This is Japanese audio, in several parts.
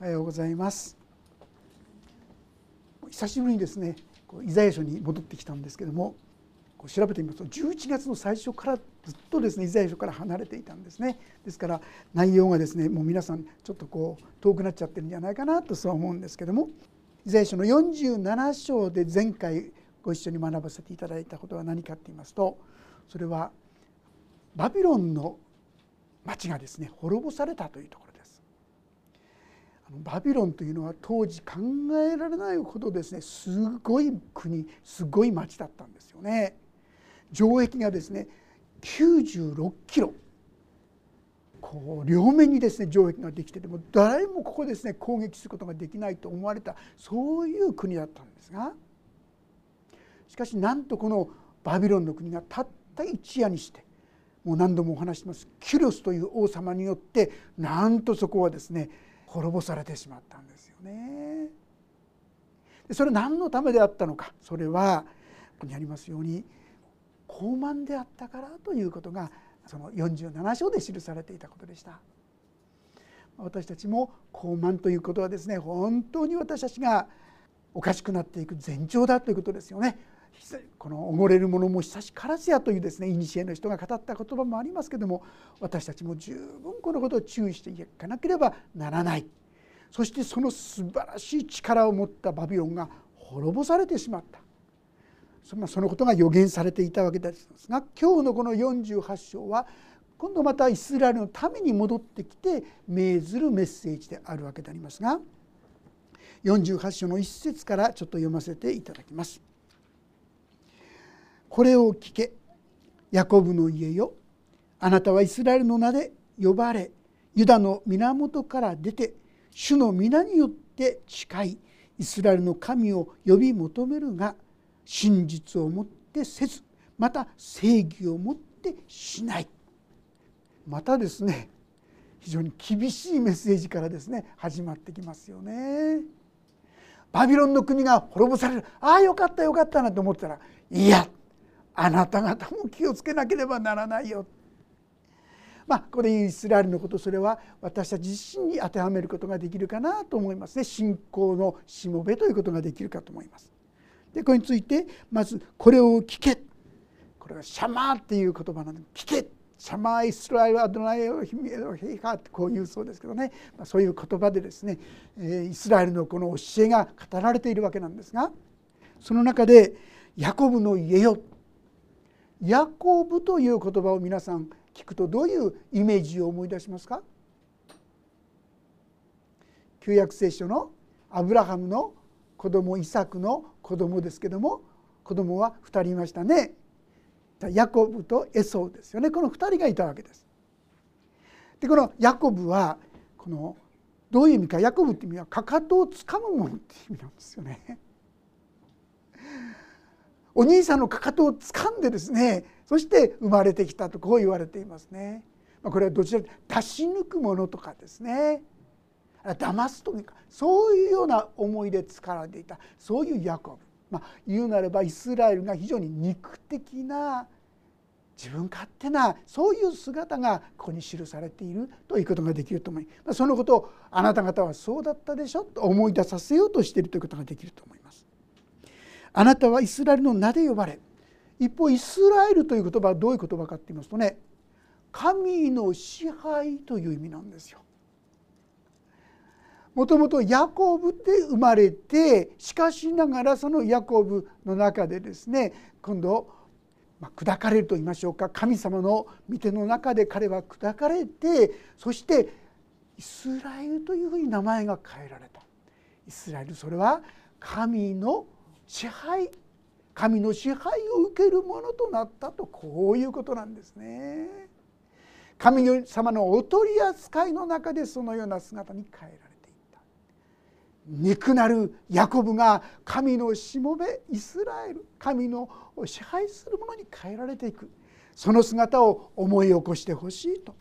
おはようございます。久しぶりにですねイザヤ書に戻ってきたんですけども調べてみますと11月の最初からずっとですねイザヤ書から離れていたんですね。ですから内容がですねもう皆さんちょっとこう遠くなっちゃってるんじゃないかなとそう思うんですけどもイザヤ書の47章で前回ご一緒に学ばせていただいたことは何かって言いますとそれはバビロンの町がですね滅ぼされたというところ。バビロンというのは当時考えられないほどですねすごい国すごい町だったんですよね。城壁がですね96キロこう両面にですね城壁ができてても誰もここですね攻撃することができないと思われたそういう国だったんですがしかしなんとこのバビロンの国がたった一夜にしてもう何度もお話しますキュロスという王様によってなんとそこはですね滅ぼされてしまったんですよね。それ何のためであったのか？それはここにありますように傲慢であったからということがその47章で記されていたことでした。私たちも傲慢ということはですね本当に私たちがおかしくなっていく前兆だということですよね。この溺れる者も久しからずやというですね古の人が語った言葉もありますけども私たちも十分このことを注意していかなければならないそしてその素晴らしい力を持ったバビロンが滅ぼされてしまったそのことが予言されていたわけですが今日のこの48章は今度またイスラエルのために戻ってきて命ずるメッセージであるわけでありますが48章の一節からちょっと読ませていただきます。これを聞け。ヤコブの家よ。あなたはイスラエルの名で呼ばれ。ユダの源から出て主の皆によって誓い。イスラエルの神を呼び求めるが真実をもってせずまた正義をもってしない。またですね非常に厳しいメッセージからですね始まってきますよね。バビロンの国が滅ぼされる。ああよかったよかったなと思ったらいやあなた方も気をつけなければならないよ。まあ、これイスラエルのことそれは私たち自身に当てはめることができるかなと思います。ね信仰のしもべということができるかと思います。でこれについてまず「これを聞け」これは「シャマー」っていう言葉なので「聞け」シャマーイスラエルアドナイオヒミエロヘハってこう言うそうですけどね、まあ、そういう言葉でですねイスラエルのこの教えが語られているわけなんですがその中で「ヤコブの家よ」ヤコブという言葉を皆さん聞くとどういうイメージを思い出しますか？旧約聖書のアブラハムの子供イサクの子供ですけども子供は2人いましたねヤコブとエソウですよねこの2人がいたわけです。でこのヤコブはこのどういう意味かヤコブって意味はかかとをつかむものっていう意味なんですよね。お兄さんのかかとを掴んでですねそして生まれてきたとこう言われていますね。まこれはどちらか出し抜くものとかですね騙すというかそういうような思いで使われていたそういうヤコブ、まあ、言うなればイスラエルが非常に肉的な自分勝手なそういう姿がここに記されているということができると思いますそのことをあなた方はそうだったでしょと思い出させようとしているということができると思います。あなたはイスラエルの名で呼ばれ一方イスラエルという言葉はどういう言葉かって言いますとね神の支配という意味なんですよ。もともとヤコブで生まれてしかしながらそのヤコブの中でですね今度、ま、砕かれると言いましょうか神様の御手の中で彼は砕かれてそしてイスラエルというふうに名前が変えられた。イスラエルそれは神の支配神の支配を受けるものとなったとこういうことなんですね。神様のお取り扱いの中でそのような姿に変えられていった。肉なるヤコブが神のしもべイスラエル神の支配するものに変えられていく。その姿を思い起こしてほしいと。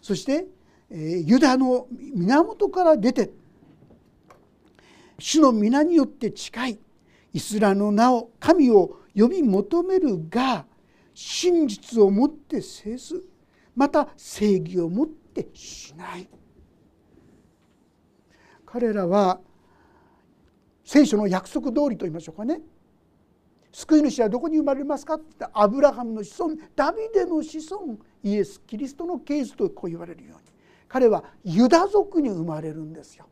そしてユダの源から出て主の皆によって近いイスラの名を神を呼び求めるが真実をもってせずまた正義をもってしない。彼らは聖書の約束通りと言いましょうかね。救い主はどこに生まれますかって言ったアブラハムの子孫ダビデの子孫イエス・キリストの系図とこう言われるように。彼はユダ族に生まれるんですよ。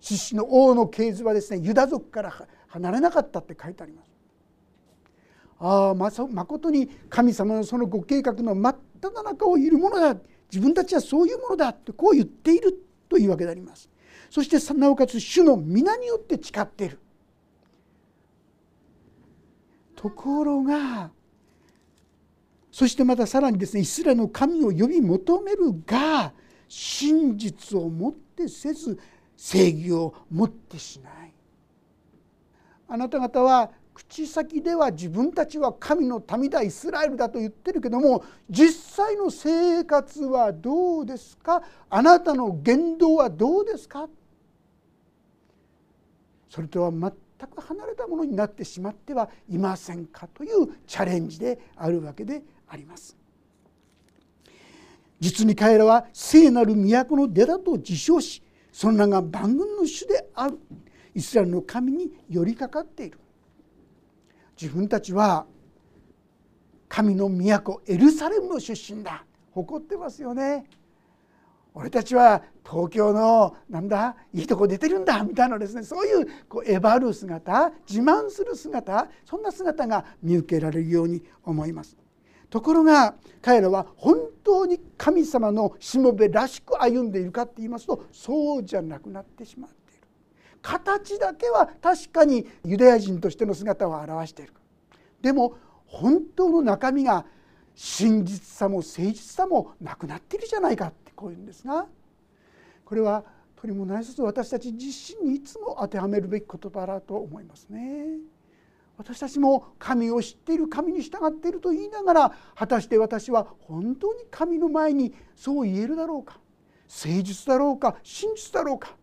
獅子の王の系図はですねユダ族から離れなかったって書いてあります。ああまことに神様のそのご計画の真っ只中をいるものだ自分たちはそういうものだってこう言っているというわけであります。そしてなおかつ主の皆によって誓っている。ところがそしてまたさらにですねイスラエルの神を呼び求めるが真実をもってせず正義をもってしないあなた方は口先では自分たちは神の民だイスラエルだと言ってるけども実際の生活はどうですか？あなたの言動はどうですか？それとは全く離れたものになってしまってはいませんかというチャレンジであるわけであります。実に彼らは聖なる都の出だと自称しその名が万軍の主である。イスラエルの神に寄りかかっている。自分たちは神の都エルサレムの出身だ。誇ってますよね。俺たちは東京のなんだいいとこ出てるんだみたいなですね。そういうこうえばる姿自慢する姿そんな姿が見受けられるように思います。ところが彼らは本当に神様のしもべらしく歩んでいるかって言いますとそうじゃなくなってしまっている形だけは確かにユダヤ人としての姿を表しているでも本当の中身が真実さも誠実さもなくなっているじゃないかってこういうんですがこれはとりもないつ私たち自身にいつも当てはめるべき言葉だと思いますね。私たちも神を知っている神に従っていると言いながら果たして私は本当に神の前にそう言えるだろうか誠実だろうか真実だろうか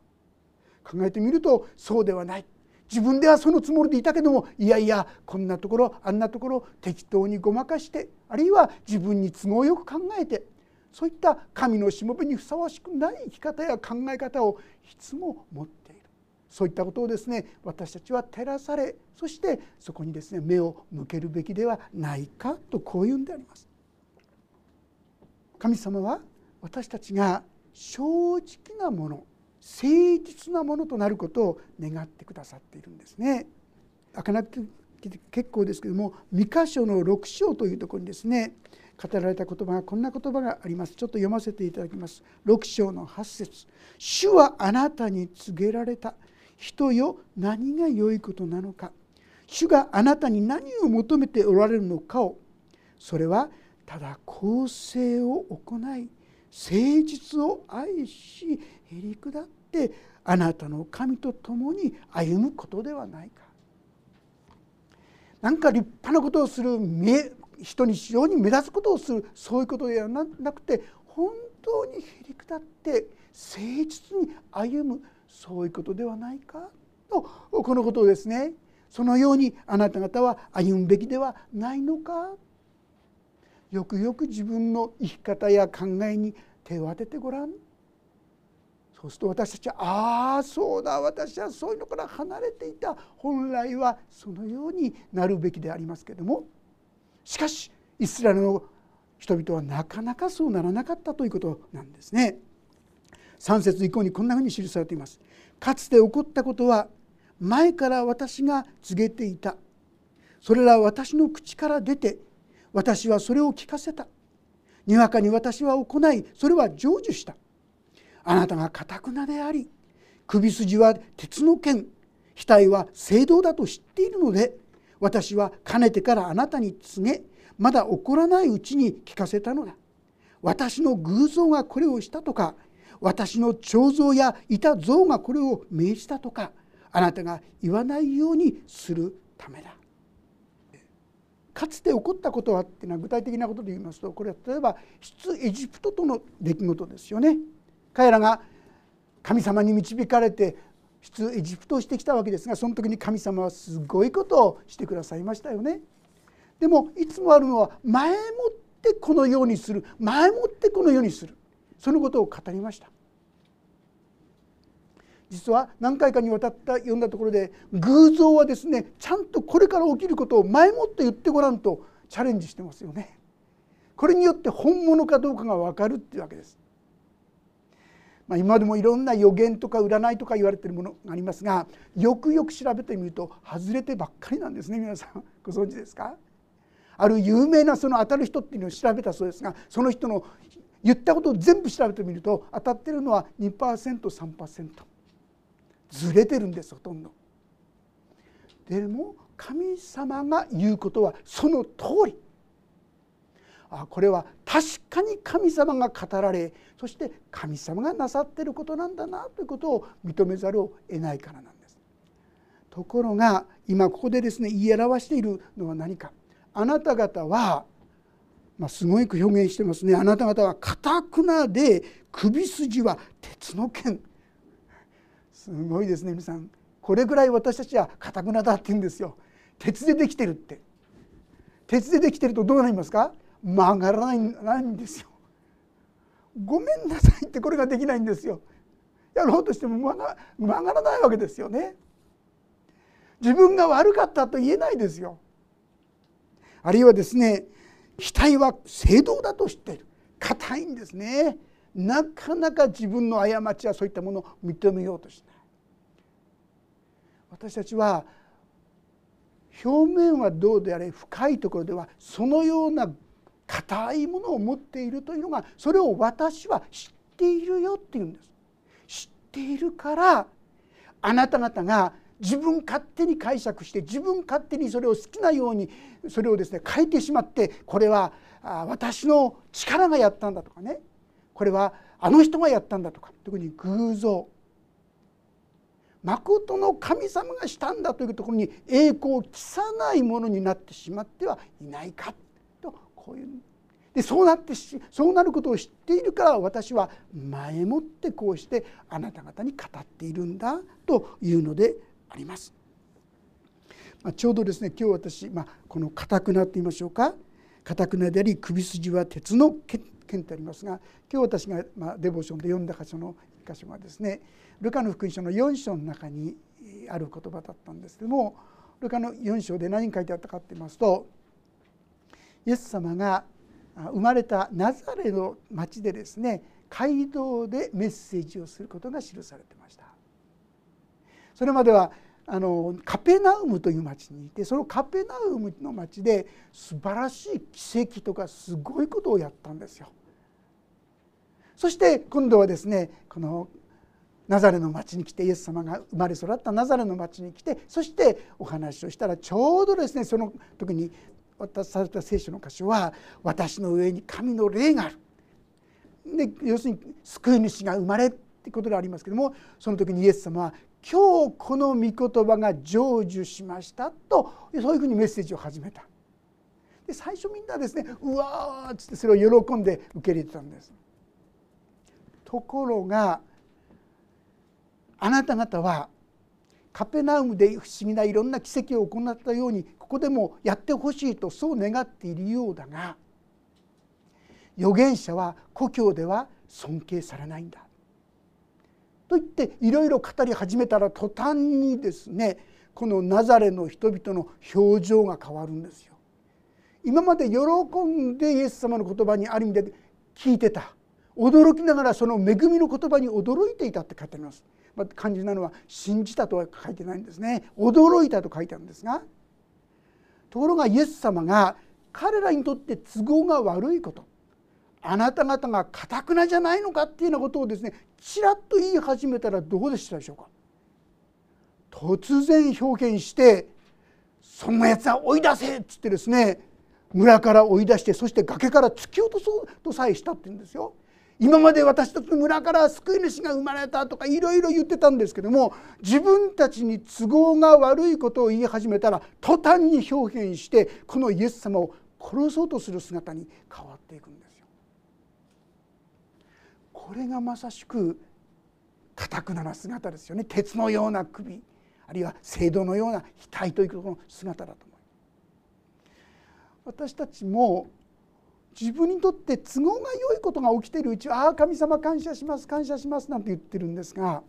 考えてみるとそうではない自分ではそのつもりでいたけどもいやいやこんなところあんなところ適当にごまかしてあるいは自分に都合よく考えてそういった神のしもべにふさわしくない生き方や考え方をいつも持っているそういったことをですね私たちは照らされそしてそこにですね目を向けるべきではないかとこういうんであります。神様は私たちが正直なもの誠実なものとなることを願ってくださっているんですね。開かなくて結構ですけども三箇所の6章というところにですね語られた言葉がこんな言葉があります。ちょっと読ませていただきます。6章の8節。主はあなたに告げられた。人よ何が良いことなのか。主があなたに何を求めておられるのかを。それはただ公正を行い誠実を愛しへりくだってあなたの神と共に歩むことではないか。なんか立派なことをする人に非常に目立つことをするそういうことではなくて本当にへりくだって誠実に歩むそういうことではないかとこのことをですねそのようにあなた方は歩むべきではないのかよくよく自分の生き方や考えに手を当ててごらん。そうすると私たちはああそうだ私はそういうのから離れていた。本来はそのようになるべきでありますけれども。しかしイスラエルの人々はなかなかそうならなかったということなんですね。3節以降にこんなふうに記されています。かつて起こったことは前から私が告げていた。それらは私の口から出て私はそれを聞かせた。にわかに私は行いそれは成就した。あなたがかたくなであり首筋は鉄の剣。額は聖堂だと知っているので私はかねてからあなたに告げまだ起こらないうちに聞かせたのだ。私の偶像がこれをしたとか私の彫像やいた像がこれを命じたとかあなたが言わないようにするためだ。かつて起こったことはっていうのは具体的なことで言いますとこれは例えば出エジプトとの出来事ですよね。彼らが神様に導かれて出エジプトをしてきたわけですがその時に神様はすごいことをしてくださいましたよね。でもいつもあるのは前もってこのようにする前もってこのようにするそのことを語りました。実は何回かにわたった読んだところで偶像はですねちゃんとこれから起きることを前もって言ってごらんとチャレンジしてますよね。これによって本物かどうかが分かるっていうわけです。まあ、今でもいろんな予言とか占いとか言われてるものがありますがよくよく調べてみると外れてばっかりなんですね皆さんご存知ですか？ある有名なその当たる人っていうのを調べたそうですがその人の言ったことを全部調べてみると当たってるのは 2%3% ずれてるんですほとんど。でも神様が言うことはその通りあこれは確かに神様が語られそして神様がなさってることなんだなということを認めざるを得ないからなんです。ところが今ここでですね言い表しているのは何かあなた方は、まあ、すごい表現してますねあなた方はかたくなで首筋は鉄の剣すごいですね皆さん。これぐらい私たちはかたくなだって言うんですよ。鉄でできてるって。鉄でできてるとどうなりますか？曲がらないないんですよ。ごめんなさいってこれができないんですよ。やろうとしても曲が曲がらないわけですよね。自分が悪かったと言えないですよ。あるいはですね額は正道だと知っている。硬いんですね。なかなか自分の過ちやそういったものを認めようとし私たちは表面はどうであれ深いところではそのような硬いものを持っているというのがそれを私は知っているよっていうんです。知っているからあなた方が自分勝手に解釈して自分勝手にそれを好きなようにそれをですね変えてしまってこれは私の力がやったんだとかね。これはあの人がやったんだとか。特に偶像。誠の神様がしたんだというところに栄光を期さないものになってしまってはいないかとこういうでそうなってそうなることを知っているから私は前もってこうしてあなた方に語っているんだというのであります。まあ、ちょうどですね今日私、まあ、この「かたくな」って言いましょうか「かたくな」であり首筋は鉄の剣ってありますが今日私が、まあ、デボーションで読んだ箇所の箇所がですねルカの福音書の4章の中にある言葉だったんですけどもルカの4章で何書いてあったかって言いますとイエス様が生まれたナザレの町でですね街道でメッセージをすることが記されてましたそれまではあのカペナウムという町にいてそのカペナウムの町で素晴らしい奇跡とかすごいことをやったんですよ。そして今度はですねこのナザレの町に来てイエス様が生まれ育ったナザレの町に来てそしてお話をしたらちょうどですねその時に渡された聖書の箇所は「私の上に神の霊がある」で要するに救い主が生まれってことでありますけどもその時にイエス様は「今日この御言葉が成就しました」とそういうふうにメッセージを始めた。で最初みんなですね「うわ」っつってそれを喜んで受け入れてたんです。ところがあなた方はカペナウムで不思議ないろんな奇跡を行ったようにここでもやってほしいとそう願っているようだが預言者は故郷では尊敬されないんだと言っていろいろ語り始めたら途端にですねこのナザレの人々の表情が変わるんですよ。今まで喜んでイエス様の言葉にある意味で聞いてた驚きながらその恵みの言葉に驚いていたって書いてあります。まあ、肝心なのは信じたとは書いてないんですね驚いたと書いてあるんですがところがイエス様が彼らにとって都合が悪いことあなた方がかたくなじゃないのかっていうようなことをですねちらっと言い始めたらどうでしたでしょうか突然表現して「そんなやつは追い出せ!」っつってですね村から追い出してそして崖から突き落とそうとさえしたって言うんですよ。今まで私たちの村から救い主が生まれたとかいろいろ言ってたんですけども自分たちに都合が悪いことを言い始めたら途端に表現してこのイエス様を殺そうとする姿に変わっていくんですよ。これがまさしくかたくなな姿ですよね鉄のような首あるいは聖堂のような額というこの姿だと思います。私たちも自分にとって都合が良いことが起きているうちは「ああ神様感謝します感謝します」なんて言ってるんですが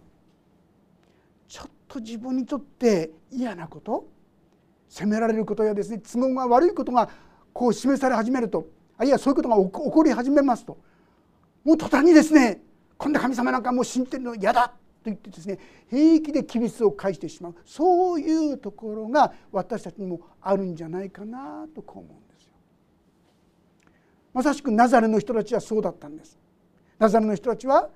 ちょっと自分にとって嫌なこと責められることやですね都合が悪いことがこう示され始めるとあるいはそういうことが起こり始めますともう途端にですねこんな神様なんかもう信じてるの嫌だと言ってですね平気で厳しを返してしまうそういうところが私たちにもあるんじゃないかなとこう思う。まさしくナザレの人たちはそうだったんです。ナザレの人たちは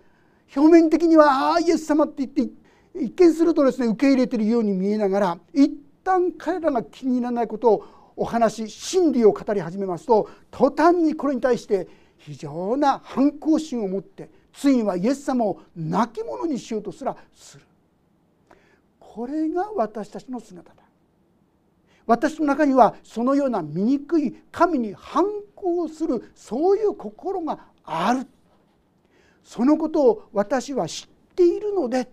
表面的には「ああイエス様」って言って一見するとですね受け入れているように見えながら一旦彼らが気に入らないことをお話し真理を語り始めますと途端にこれに対して非常な反抗心を持ってついにはイエス様を亡き者にしようとすらするこれが私たちの姿だ私の中にはそのような醜い神に反抗するそういう心がある。そのことを私は知っているので、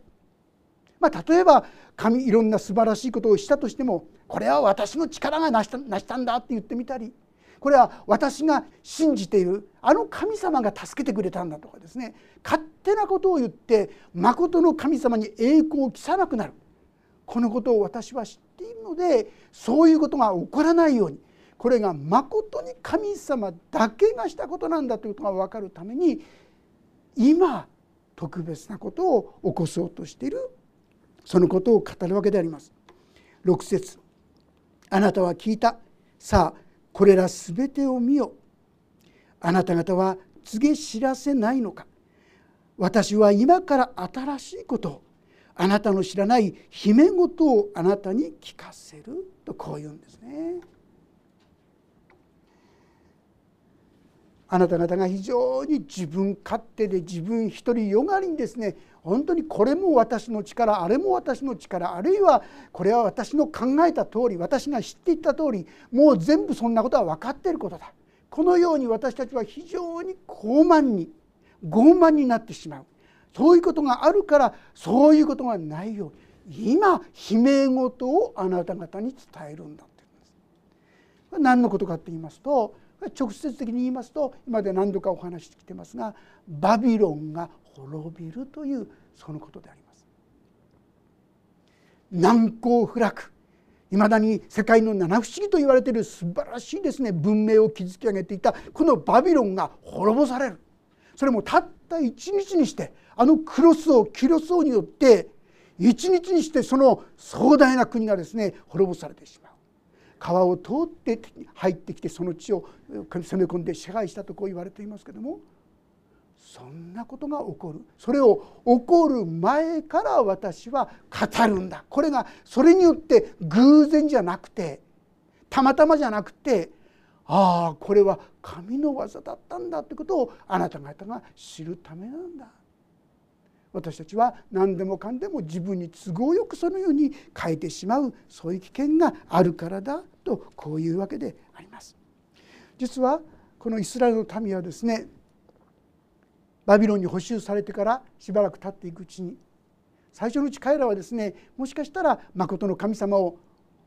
まあ、例えば神いろんな素晴らしいことをしたとしてもこれは私の力が成した成したんだって言ってみたりこれは私が信じているあの神様が助けてくれたんだとかですね勝手なことを言って誠の神様に栄光を期さなくなる。このことを私は知っているのでそういうことが起こらないようにこれが誠に神様だけがしたことなんだということが分かるために今特別なことを起こそうとしているそのことを語るわけであります。6節あなたは聞いた。さあこれらすべてを見よ。あなた方は告げ知らせないのか。私は今から新しいことをあなたの知らない秘め事をあなたに聞かせるとこう言うんですね。あなた方が非常に自分勝手で自分一人よがりにですね本当にこれも私の力あれも私の力あるいはこれは私の考えた通り私が知っていった通りもう全部そんなことは分かっていることだこのように私たちは非常に傲慢に傲慢になってしまうそういうことがあるからそういうことがないように今悲鳴事をあなた方に伝えるんだって言うんです。何のことかって言いますと直接的に言いますと今で何度かお話してきてますがバビロンが滅びるというそのことであります。難攻不落いまだに世界の七不思議と言われている素晴らしいですね文明を築き上げていたこのバビロンが滅ぼされるそれもたった一日にしてあのクロスをキロス王によって一日にしてその壮大な国がですね滅ぼされてしまう。川を通って入ってきてその地を攻め込んで支配したとこう言われていますけどもそんなことが起こる。それを起こる前から私は語るんだ。これがそれによって偶然じゃなくてたまたまじゃなくてああこれは神の技だったんだってことをあなた方が知るためなんだ私たちは何でもかんでも自分に都合よくそのように変えてしまうそういう危険があるからだとこういうわけであります。実はこのイスラエルの民はですねバビロンに捕囚されてからしばらく経っていくうちに最初のうち彼らはですねもしかしたら誠の神様を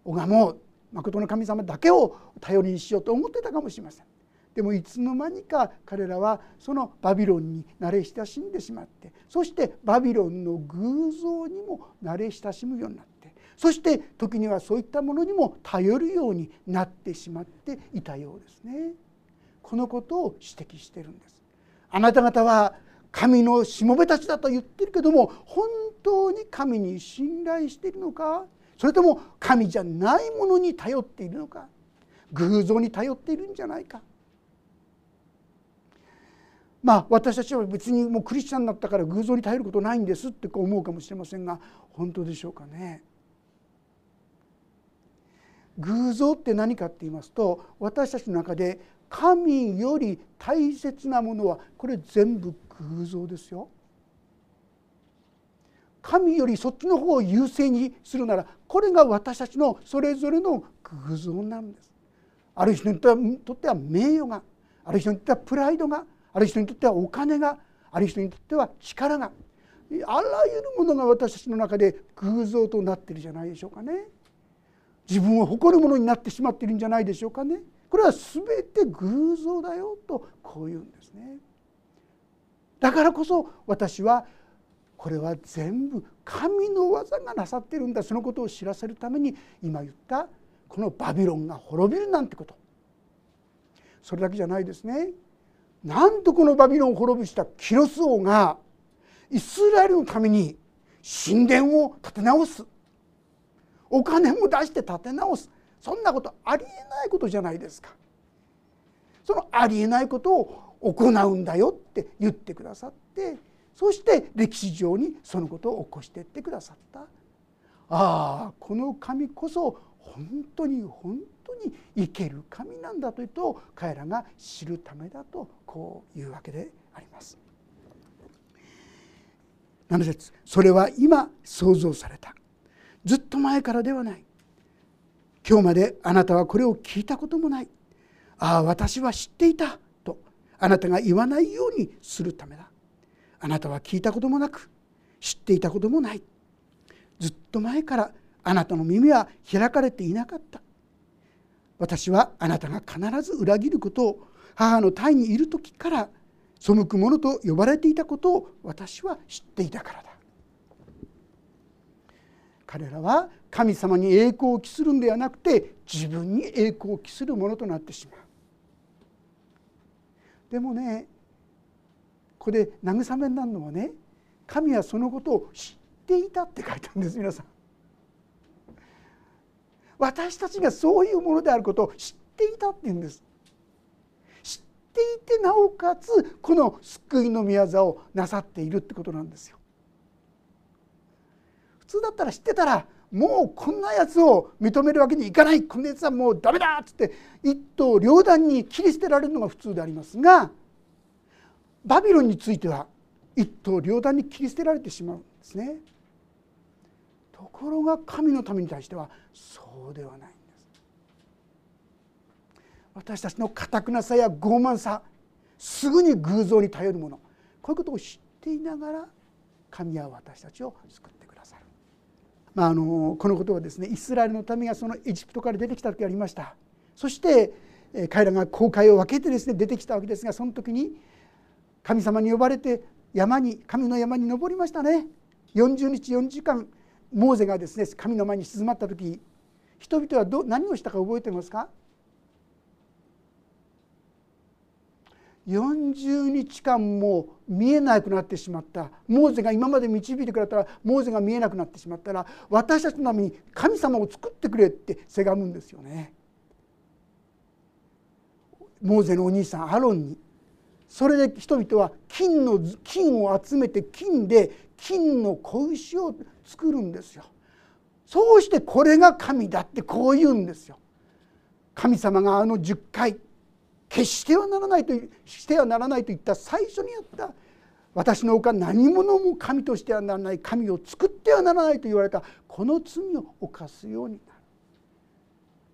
拝もう誠の神様だけを頼りにしようと思ってたかもしれません。でもいつの間にか彼らはそのバビロンに慣れ親しんでしまってそしてバビロンの偶像にも慣れ親しむようになってそして時にはそういったものにも頼るようになってしまっていたようですね。このことを指摘してるんです。あなた方は神のしもべたちだと言ってるけども本当に神に信頼しているのか？それとも神じゃないものに頼っているのか？偶像に頼っているんじゃないか？まあ私たちは別にもうクリスチャンになったから偶像に頼ることないんですって思うかもしれませんが本当でしょうかね？偶像って何かって言いますと私たちの中で神より大切なものはこれ全部偶像ですよ。神よりそっちの方を優先にするならこれが私たちのそれぞれの偶像なんです。ある人にとっては名誉がある人にとってはプライドがある人にとってはお金がある人にとっては力があらゆるものが私たちの中で偶像となっているじゃないでしょうかね。自分を誇るものになってしまっているんじゃないでしょうかね。これは全て偶像だよとこう言うんですね。だからこそ私はこれは全部神の技がなさってるんだ。そのことを知らせるために今言ったこのバビロンが滅びるなんてこと。それだけじゃないですね。なんとこのバビロンを滅ぼしたキロス王がイスラエルのために神殿を建て直す。お金も出して建て直す。そんなことありえないことじゃないですか。そのありえないことを行うんだよって言ってくださってそして歴史上にそのことを起こしていってくださった。ああこの神こそ本当に本当に生ける神なんだというと彼らが知るためだとこういうわけであります。7節それは今創造された。ずっと前からではない。今日まであなたはこれを聞いたこともない。ああ私は知っていたとあなたが言わないようにするためだ。あなたは聞いたこともなく知っていたこともない。ずっと前からあなたの耳は開かれていなかった。私はあなたが必ず裏切ることを母の胎にいる時から背く者と呼ばれていたことを私は知っていたからだ。彼らは神様に栄光を期するんではなくて自分に栄光を期するものとなってしまう。でもねここで慰めになるのはね神はそのことを知っていたって書いてあるんです皆さん。私たちがそういうものであることを知っていたっていうんです。知っていてなおかつこの救いの御業をなさっているってことなんですよ。普通だったら知ってたらもうこんなやつを認めるわけにいかないこんなやつはもうダメだっつって一刀両断に切り捨てられるのが普通でありますがバビロンについては一刀両断に切り捨てられてしまうんですね。ところが神のために対してはそうではないんです。私たちのかたくなさや傲慢さすぐに偶像に頼るものこういうことを知っていながら神は私たちを救ってくださる。まあ、あのこのことはですねイスラエルの民がそのエジプトから出てきた時ありましたそして彼らが航海を分けてですね出てきたわけですがその時に神様に呼ばれて山に神の山に登りましたね。40日4時間モーゼがですね神の前に静まった時人々はど何をしたか覚えてますか？40日間も見えなくなってしまった。モーゼが今まで導いてくれたらモーゼが見えなくなってしまったら私たちのために神様を作ってくれってせがむんですよね。モーゼのお兄さんアロンにそれで人々は金の金を集めて金で金の子牛を作るんですよ。そうしてこれが神だってこう言うんですよ。神様があの10回決してはならないとしてはならないと言った最初にやった私の他何者も神としてはならない神を作ってはならないと言われたこの罪を犯すようになる。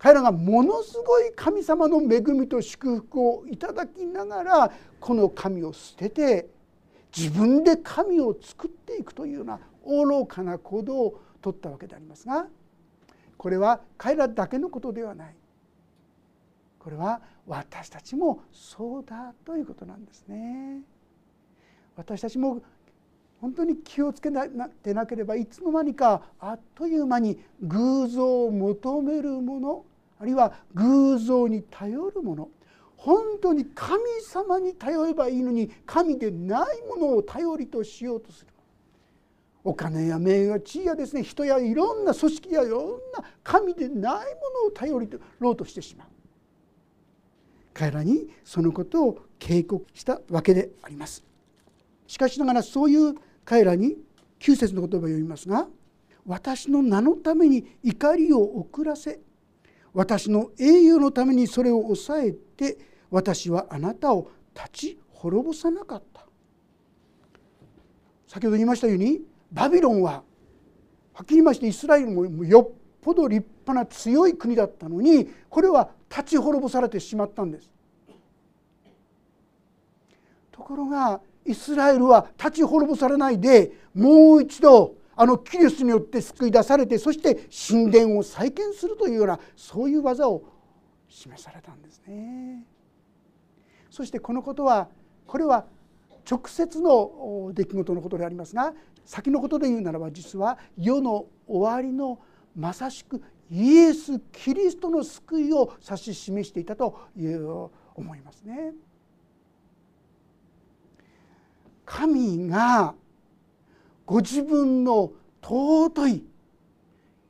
彼らがものすごい神様の恵みと祝福をいただきながらこの神を捨てて自分で神を作っていくというような愚かな行動をとったわけでありますがこれは彼らだけのことではないこれは私たちもそうだということなんですね。私たちも本当に気をつけてなければいつの間にかあっという間に偶像を求めるものあるいは偶像に頼るもの。本当に神様に頼ればいいのに神でないものを頼りとしようとする。お金や名誉や地位やですね人やいろんな組織やいろんな神でないものを頼りとろうとしてしまう。彼らにそのことを警告したわけであります。しかしながらそういう彼らに9節の言葉を読みますが私の名のために怒りを遅らせ私の栄誉のためにそれを抑えて私はあなたを立ち滅ぼさなかった。先ほど言いましたようにバビロンははっきり言いましてイスラエルもよっぽど立派な強い国だったのにこれは立ち滅ぼされてしまったんです。ところがイスラエルは立ち滅ぼされないでもう一度あのキリストによって救い出されてそして神殿を再建するというようなそういう技を示されたんですね。そしてこのことはこれは直接の出来事のことでありますが先のことで言うならば実は世の終わりのまさしくイエス・キリストの救いを指し示していたという思いますね。神がご自分の尊い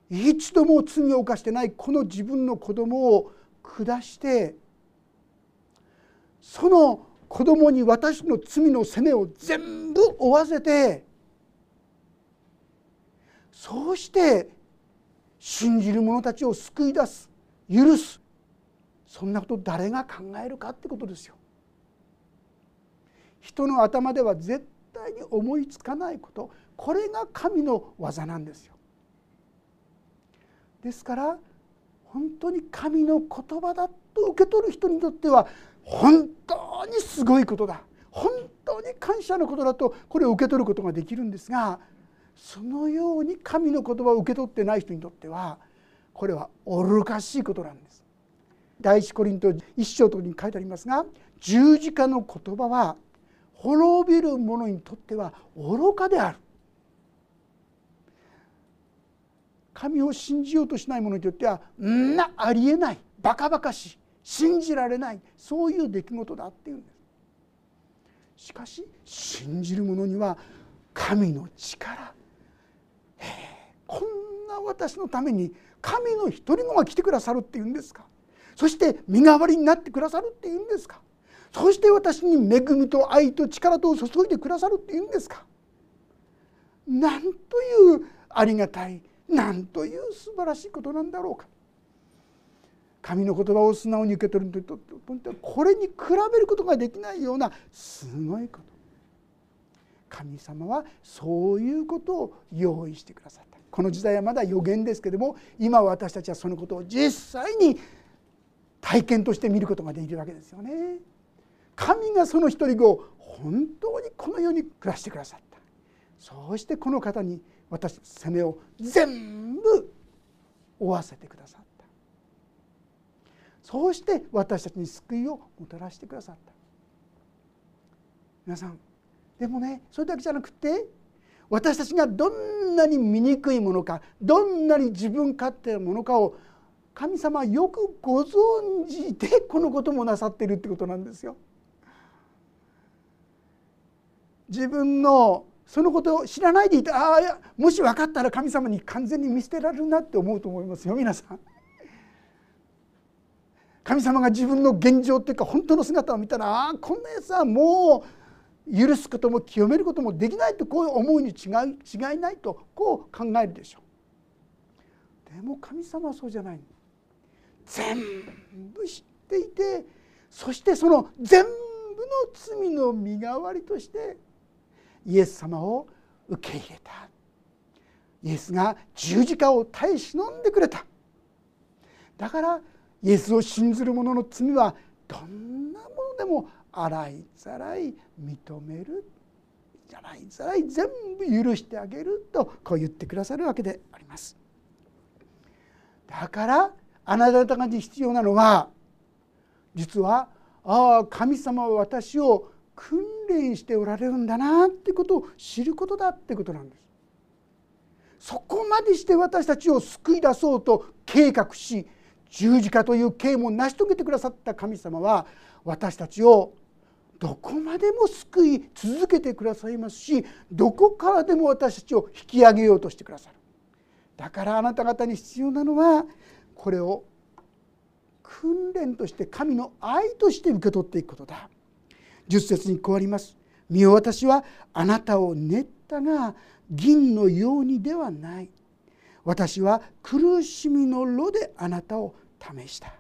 一度も罪を犯してないこの自分の子供を下してその子供に私の罪の責めを全部負わせてそうして信じる者たちを救い出す許すそんなこと誰が考えるかってことですよ。人の頭では絶対に思いつかないことこれが神の技なんですよ。ですから本当に神の言葉だと受け取る人にとっては本当にすごいことだ本当に感謝のことだとこれを受け取ることができるんですがそのように神の言葉を受け取ってない人にとってはこれは愚かしいことなんです。第一コリント一章とに書いてありますが十字架の言葉は滅びる者にとっては愚かである神を信じようとしない者にとってはんなありえないバカバカしい信じられないそういう出来事だっていうんです。しかし信じる者には神の力。こんな私のために神の一人子が来てくださるっていうんですか。そして身代わりになってくださるっていうんですか。そして私に恵みと愛と力とを注いでくださるっていうんですか。なんというありがたいなんという素晴らしいことなんだろうか。神の言葉を素直に受け取るとこれに比べることができないようなすごいこと。神様はそういうことを用意してくださった。この時代はまだ予言ですけども今私たちはそのことを実際に体験として見ることができるわけですよね。神がその一人子を本当にこの世に暮らしてくださった。そうしてこの方に私の責めを全部負わせてくださったそうして私たちに救いをもたらしてくださった皆さんでもねそれだけじゃなくて私たちがどんなに醜いものかどんなに自分勝手なものかを神様はよくご存知でこのこともなさっているってことなんですよ。自分のそのことを知らないでいてああもし分かったら神様に完全に見捨てられるなって思うと思いますよ皆さん。神様が自分の現状っていうか本当の姿を見たらああこんなやつはもう許すことも清めることもできないとこう思うに違い違いないとこう考えるでしょう。でも神様はそうじゃない全部知っていてそしてその全部の罪の身代わりとしてイエス様を受け入れた。イエスが十字架を耐え忍んでくれた。だからイエスを信ずる者の罪はどんなものでも洗いざらい認める。洗いざらい全部許してあげるとこう言ってくださるわけであります。だからあなた方に必要なのは実はああ神様は私を訓練しておられるんだなってことを知ることだってことなんです。そこまでして私たちを救い出そうと計画し十字架という刑も成し遂げてくださった神様は私たちをどこまでも救い続けてくださいますしどこからでも私たちを引き上げようとしてくださるだからあなた方に必要なのはこれを訓練として神の愛として受け取っていくことだ10節にこうあります「身を私はあなたを練ったが銀のようにではない」「私は苦しみの炉であなたを試した」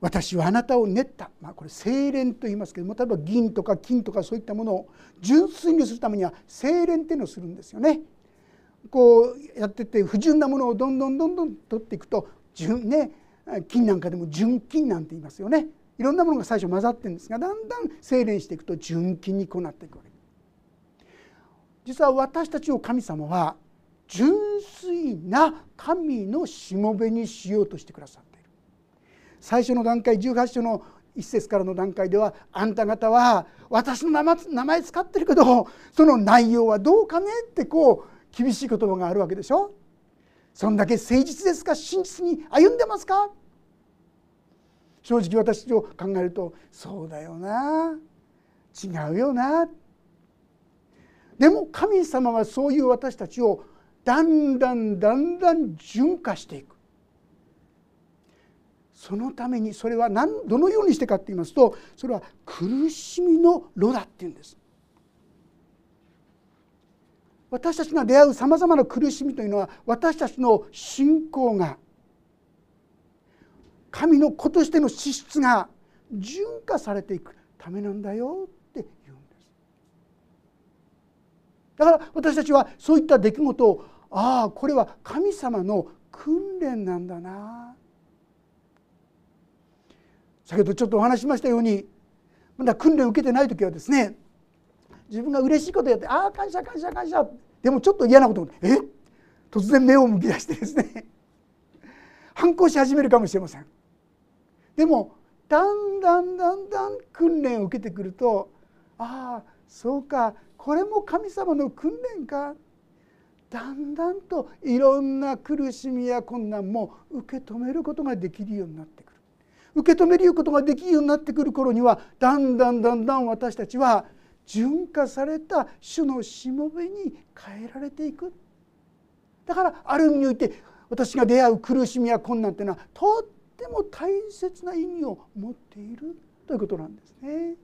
私はあなたを練った、まあ、これ精錬と言いますけども例えば銀とか金とかそういったものを純粋にするためには精錬っていうのをするんですよね。こうやってて不純なものをどんどんどんどん取っていくと純、ね、金なんかでも純金なんて言いますよね。いろんなものが最初混ざってるんですがだんだん精錬していくと純金にこうなっていくわけ。実は私たちを神様は純粋な神のしもべにしようとしてくださっている。最初の段階18章の一節からの段階ではあんた方は私の名前使ってるけどその内容はどうかねってこう厳しい言葉があるわけでしょ。そんだけ誠実ですか真実に歩んでますか？正直私を考えるとそうだよな。違うよな。でも神様はそういう私たちをだんだんだんだん純化していく。そのためにそれは何どのようにしてかって言いますとそれは苦しみの炉だっていうんです。私たちが出会うさまざまな苦しみというのは私たちの信仰が神の子としての資質が純化されていくためなんだよって言うんです。だから私たちはそういった出来事をああこれは神様の訓練なんだな。先ほどちょっとお話しましたようにまだ訓練を受けてない時はですね自分が嬉しいことやって「ああ感謝感謝感謝」でもちょっと嫌なことえ？突然目を向き出してですね。反抗し始めるかもしれません。でもだんだんだんだん訓練を受けてくるとああそうかこれも神様の訓練か。だんだんといろんな苦しみや困難も受け止めることができるようになってくる。受け止めることができるようになってくる頃にはだんだんだんだん私たちは純化された主のしもべに変えられていく。だからある意味において私が出会う苦しみや困難というのはとっても大切な意味を持っているということなんですね。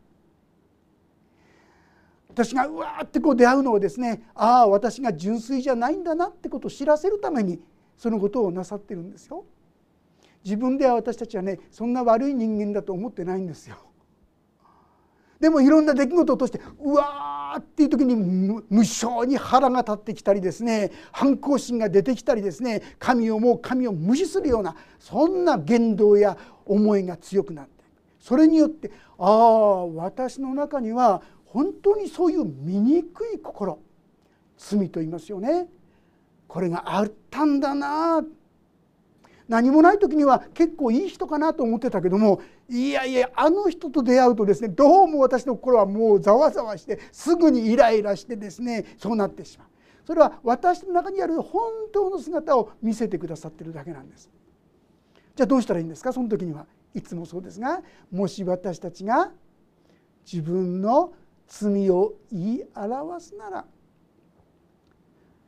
私がうわーってこう出会うのをですねああ私が純粋じゃないんだなってことを知らせるためにそのことをなさってるんですよ。自分では私たちはねそんな悪い人間だと思ってないんですよ。でもいろんな出来事を通してうわーっていう時に無性に腹が立ってきたりですね反抗心が出てきたりですね神をもう神を無視するようなそんな言動や思いが強くなってそれによってああ私の中には本当にそういう醜い心罪と言いますよね。これがあったんだな。何もない時には結構いい人かなと思ってたけどもいやいやあの人と出会うとですねどうも私の心はもうざわざわしてすぐにイライラしてですねそうなってしまう。それは私の中にある本当の姿を見せてくださってるだけなんです。じゃあどうしたらいいんですか？その時には。いつもそうですがもし私たちが自分の罪を言い表すなら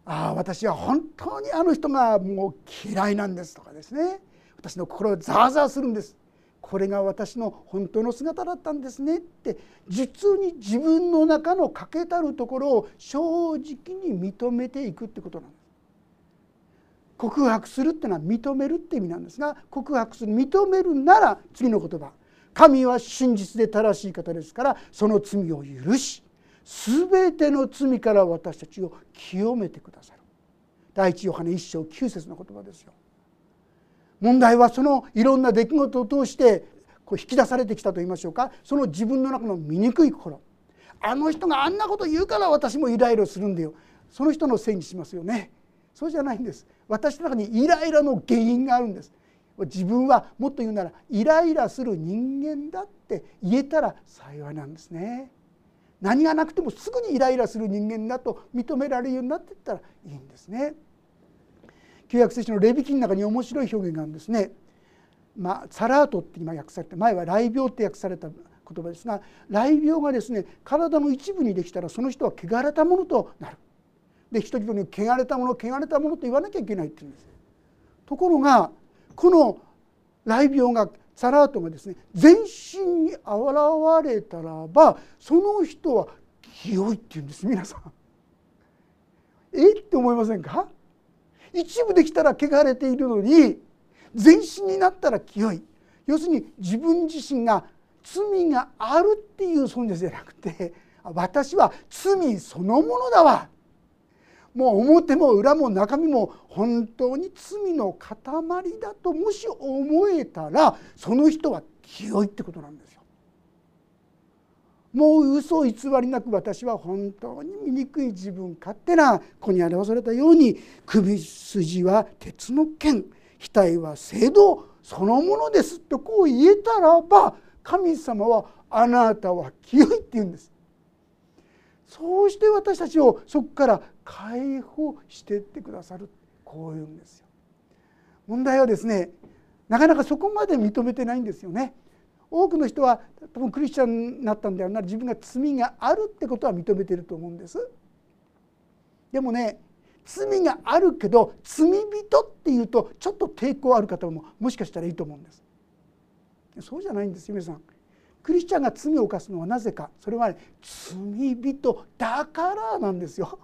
ああ私は本当にあの人がもう嫌いなんですとかですね。私の心をザーザーするんです。これが私の本当の姿だったんですねって実に自分の中の欠けたるところを正直に認めていくってことなんです。告白するっていうのは認めるって意味なんですが告白する認めるなら次の言葉神は真実で正しい方ですからその罪を許し全ての罪から私たちを清めてくださる第一ヨハネ一章9節の言葉ですよ。問題はそのいろんな出来事を通してこう引き出されてきたと言いましょうか。その自分の中の醜い心。あの人があんなこと言うから私もイライラするんだよ。その人のせいにしますよね。そうじゃないんです。私の中にイライラの原因があるんです。自分はもっと言うならイライラする人間だって言えたら幸いなんですね。何がなくてもすぐにイライラする人間だと認められるようになっていったらいいんですね。旧約聖書のレビ記の中に面白い表現があるんですね。まあ、サラートって今訳されて前は雷病って訳された言葉ですが雷病がですね体の一部にできたらその人は汚れたものとなる。で人々に汚れたもの汚れたものと言わなきゃいけないって言うんです。ところがこの雷病がサラートがですね全身に現れたらばその人は清いって言うんです皆さん。え？って思いませんか？一部できたら汚れているのに全身になったら清い要するに自分自身が罪があるっていう存在じゃなくて私は罪そのものだわもう表も裏も中身も本当に罪の塊だともし思えたらその人は清いってことなんです。もう嘘偽りなく私は本当に醜い自分勝手な子に表されたように首筋は鉄の剣額は聖堂そのものですとこう言えたらば神様はあなたは清いって言うんです。そうして私たちをそこから解放してってくださるこういうんですよ。問題はですねなかなかそこまで認めてないんですよね。多くの人は多分クリスチャンになったんだよな自分が罪があるってことは認めてると思うんです。でもね罪があるけど罪人っていうとちょっと抵抗ある方ももしかしたらいいと思うんです。そうじゃないんです皆さん。クリスチャンが罪を犯すのはなぜか。それは、ね、罪人だからなんですよ。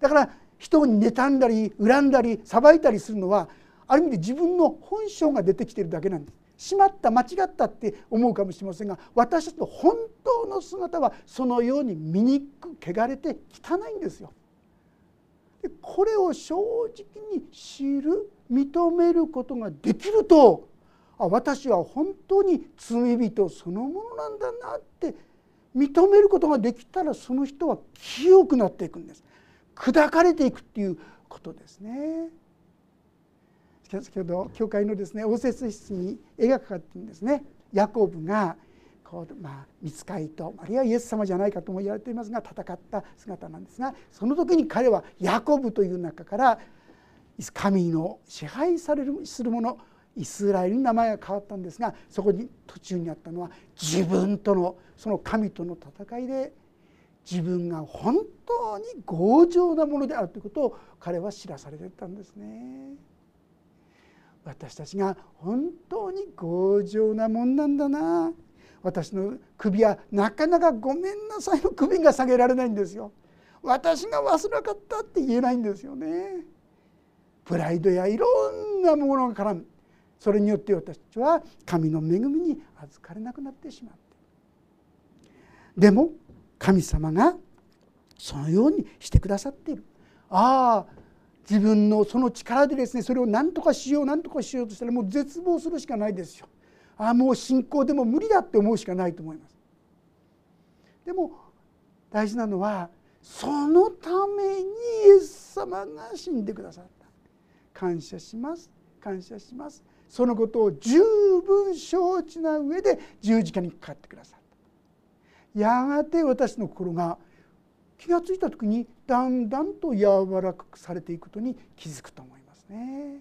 だから人に妬んだり恨んだり裁いたりするのはある意味で自分の本性が出てきてるだけなんです。しまった間違ったって思うかもしれませんが私たちの本当の姿はそのように醜く汚れて汚いんですよ。これを正直に知る認めることができるとあ私は本当に罪人そのものなんだなって認めることができたらその人は清くなっていくんです砕かれていくっていうことですね先ほど教会のですね応接室に絵がかかってるんですねヤコブがこう、まあ、見つかりとあるいはイエス様じゃないかとも言われていますが戦った姿なんですがその時に彼はヤコブという中から神の支配されるする者イスラエルに名前が変わったんですがそこに途中にあったのは自分とのその神との戦いで自分が本当に強情なものであるということを彼は知らされてたんですね。私たちが本当に強情なもんなんだな私の首はなかなかごめんなさいの首が下げられないんですよ。私が忘れなかったって言えないんですよね。プライドやいろんなものが絡むそれによって私たちは神の恵みに預かれなくなってしまってでも神様がそのようにしてくださっているああ自分のその力でですねそれを何とかしよう何とかしようとしたらもう絶望するしかないですよ。ああもう信仰でも無理だって思うしかないと思います。でも大事なのはそのためにイエス様が死んでくださった。感謝します感謝します。そのことを十分承知な上で十字架にかかってくださった。やがて私の心が気が付いた時にだんだんと柔らかくされていくことに気づくと思いますね。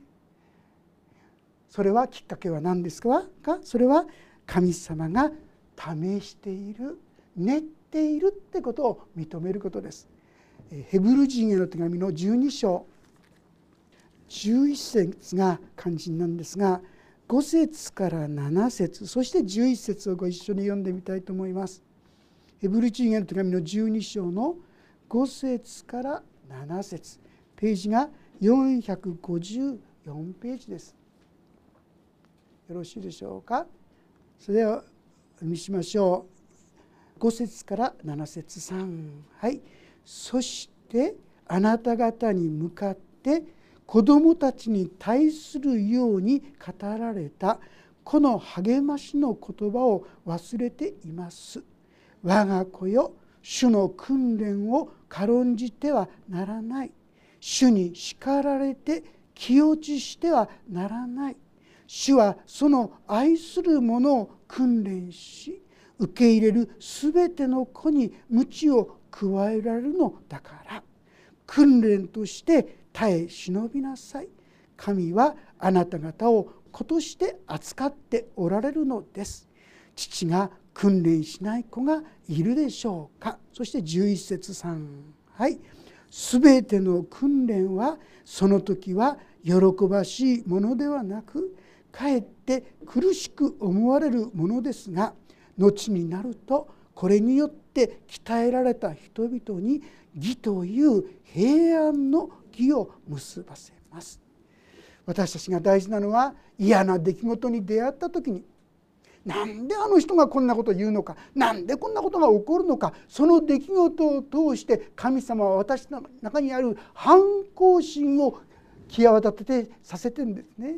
それはきっかけは何ですか？かそれは神様が試している練っているってことを認めることです。ヘブル人への手紙の12章11節が肝心なんですが5節から7節そして11節をご一緒に読んでみたいと思います。ヘブル人への手紙の12章の5節から7節。ページが454ページです。よろしいでしょうか？それでは見しましょう。5節から7節3はい。そしてあなた方に向かって子供たちに対するように語られた。この励ましの言葉を忘れています。我が子よ主の訓練を軽んじてはならない。主に叱られて気落ちしてはならない。主はその愛する者を訓練し受け入れる全ての子に鞭を加えられるのだから。訓練として耐え忍びなさい。神はあなた方を子として扱っておられるのです。父が訓練しない子がいるでしょうか？そして11節3はい。全ての訓練はその時は喜ばしいものではなくかえって苦しく思われるものですが後になるとこれによって鍛えられた人々に義という平安の義を結ばせます。私たちが大事なのは嫌な出来事に出会った時になんであの人がこんなことを言うのか？なんでこんなことが起こるのか？その出来事を通して神様は私の中にある反抗心を際立ててさせてんですね。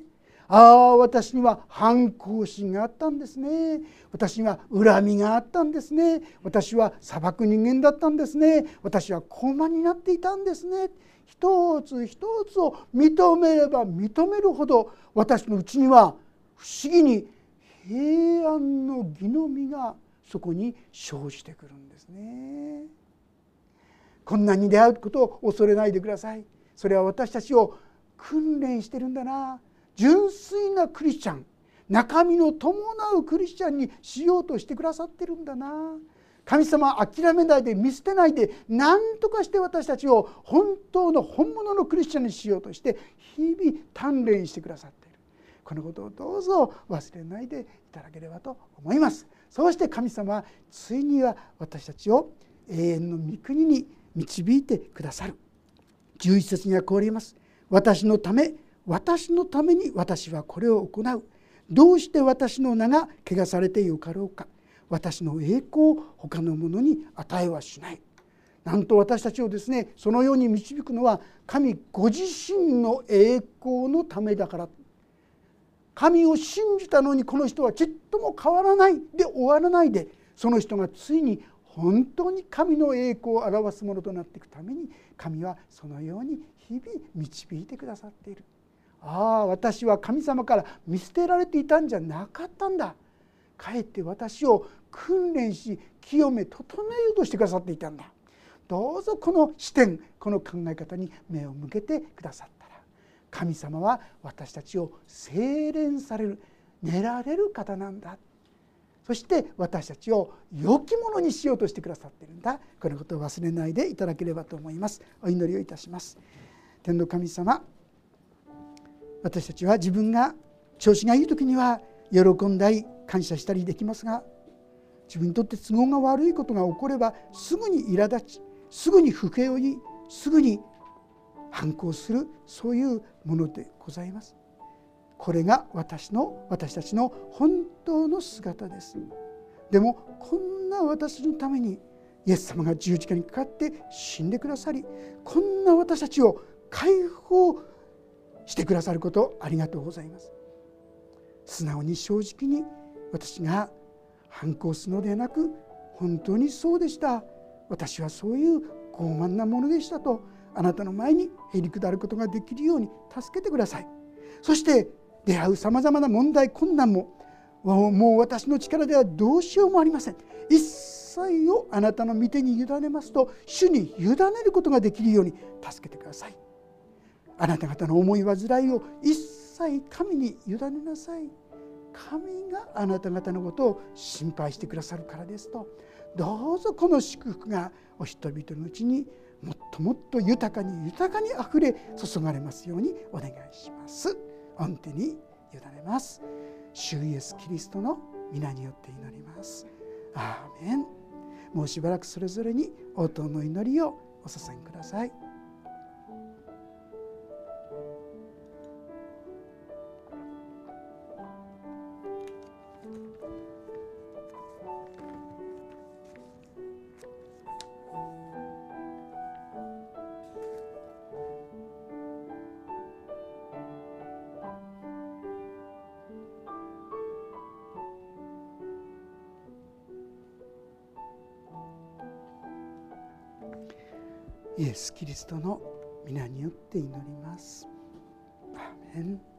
ああ私には反抗心があったんですね。私には恨みがあったんですね。私は裁く人間だったんですね。私は高慢になっていたんですね。一つ一つを認めれば認めるほど私のうちには不思議に平安の義の実がそこに生じてくるんですね。困難に出会うことを恐れないでください。それは私たちを訓練してるんだな純粋なクリスチャン中身の伴うクリスチャンにしようとしてくださってるんだな神様は諦めないで見捨てないで何とかして私たちを本当の本物のクリスチャンにしようとして日々鍛錬してくださってこのことをどうぞ忘れないでいただければと思います。そうして神様はついには私たちを永遠の御国に導いてくださる。11節にはこうあります。私のため私のために私はこれを行う。どうして私の名が汚されてよかろうか。私の栄光を他の者に与えはしない。なんと私たちをですねそのように導くのは神ご自身の栄光のためだから。神を信じたのにこの人はちっとも変わらない。で終わらない。でその人がついに本当に神の栄光を表すものとなっていくために神はそのように日々導いてくださっている。ああ私は神様から見捨てられていたんじゃなかったんだ。かえって私を訓練し清め整えようとしてくださっていたんだ。どうぞこの視点この考え方に目を向けてくださった。神様は私たちを精錬される練られる方なんだ。そして私たちを良きものにしようとしてくださっているんだ。このことを忘れないでいただければと思います。お祈りをいたします。天の神様私たちは自分が調子がいい時には喜んだり感謝したりできますが自分にとって都合が悪いことが起こればすぐに苛立ちすぐに不平を言いすぐに反抗するそういうものでございます。これが私の私たちの本当の姿です。でもこんな私のためにイエス様が十字架にかかって死んでくださりこんな私たちを解放してくださることありがとうございます。素直に正直に私が反抗するのではなく本当にそうでした私はそういう傲慢なものでしたとあなたの前にへり下ることができるように助けてください。そして出会うさまざまな問題困難ももう私の力ではどうしようもありません。一切をあなたの御手に委ねますと主に委ねることができるように助けてください。あなた方の思い煩いを一切神に委ねなさい。神があなた方のことを心配してくださるからですとどうぞこの祝福がお人々のうちにもっともっと豊かに豊かにあふれ注がれますようにお願いします。御手に委ねます。主イエスキリストの皆によって祈ります。アーメンもうしばらくそれぞれに応答の祈りをお捧げください。ス・キリストの皆によって祈ります。アーメン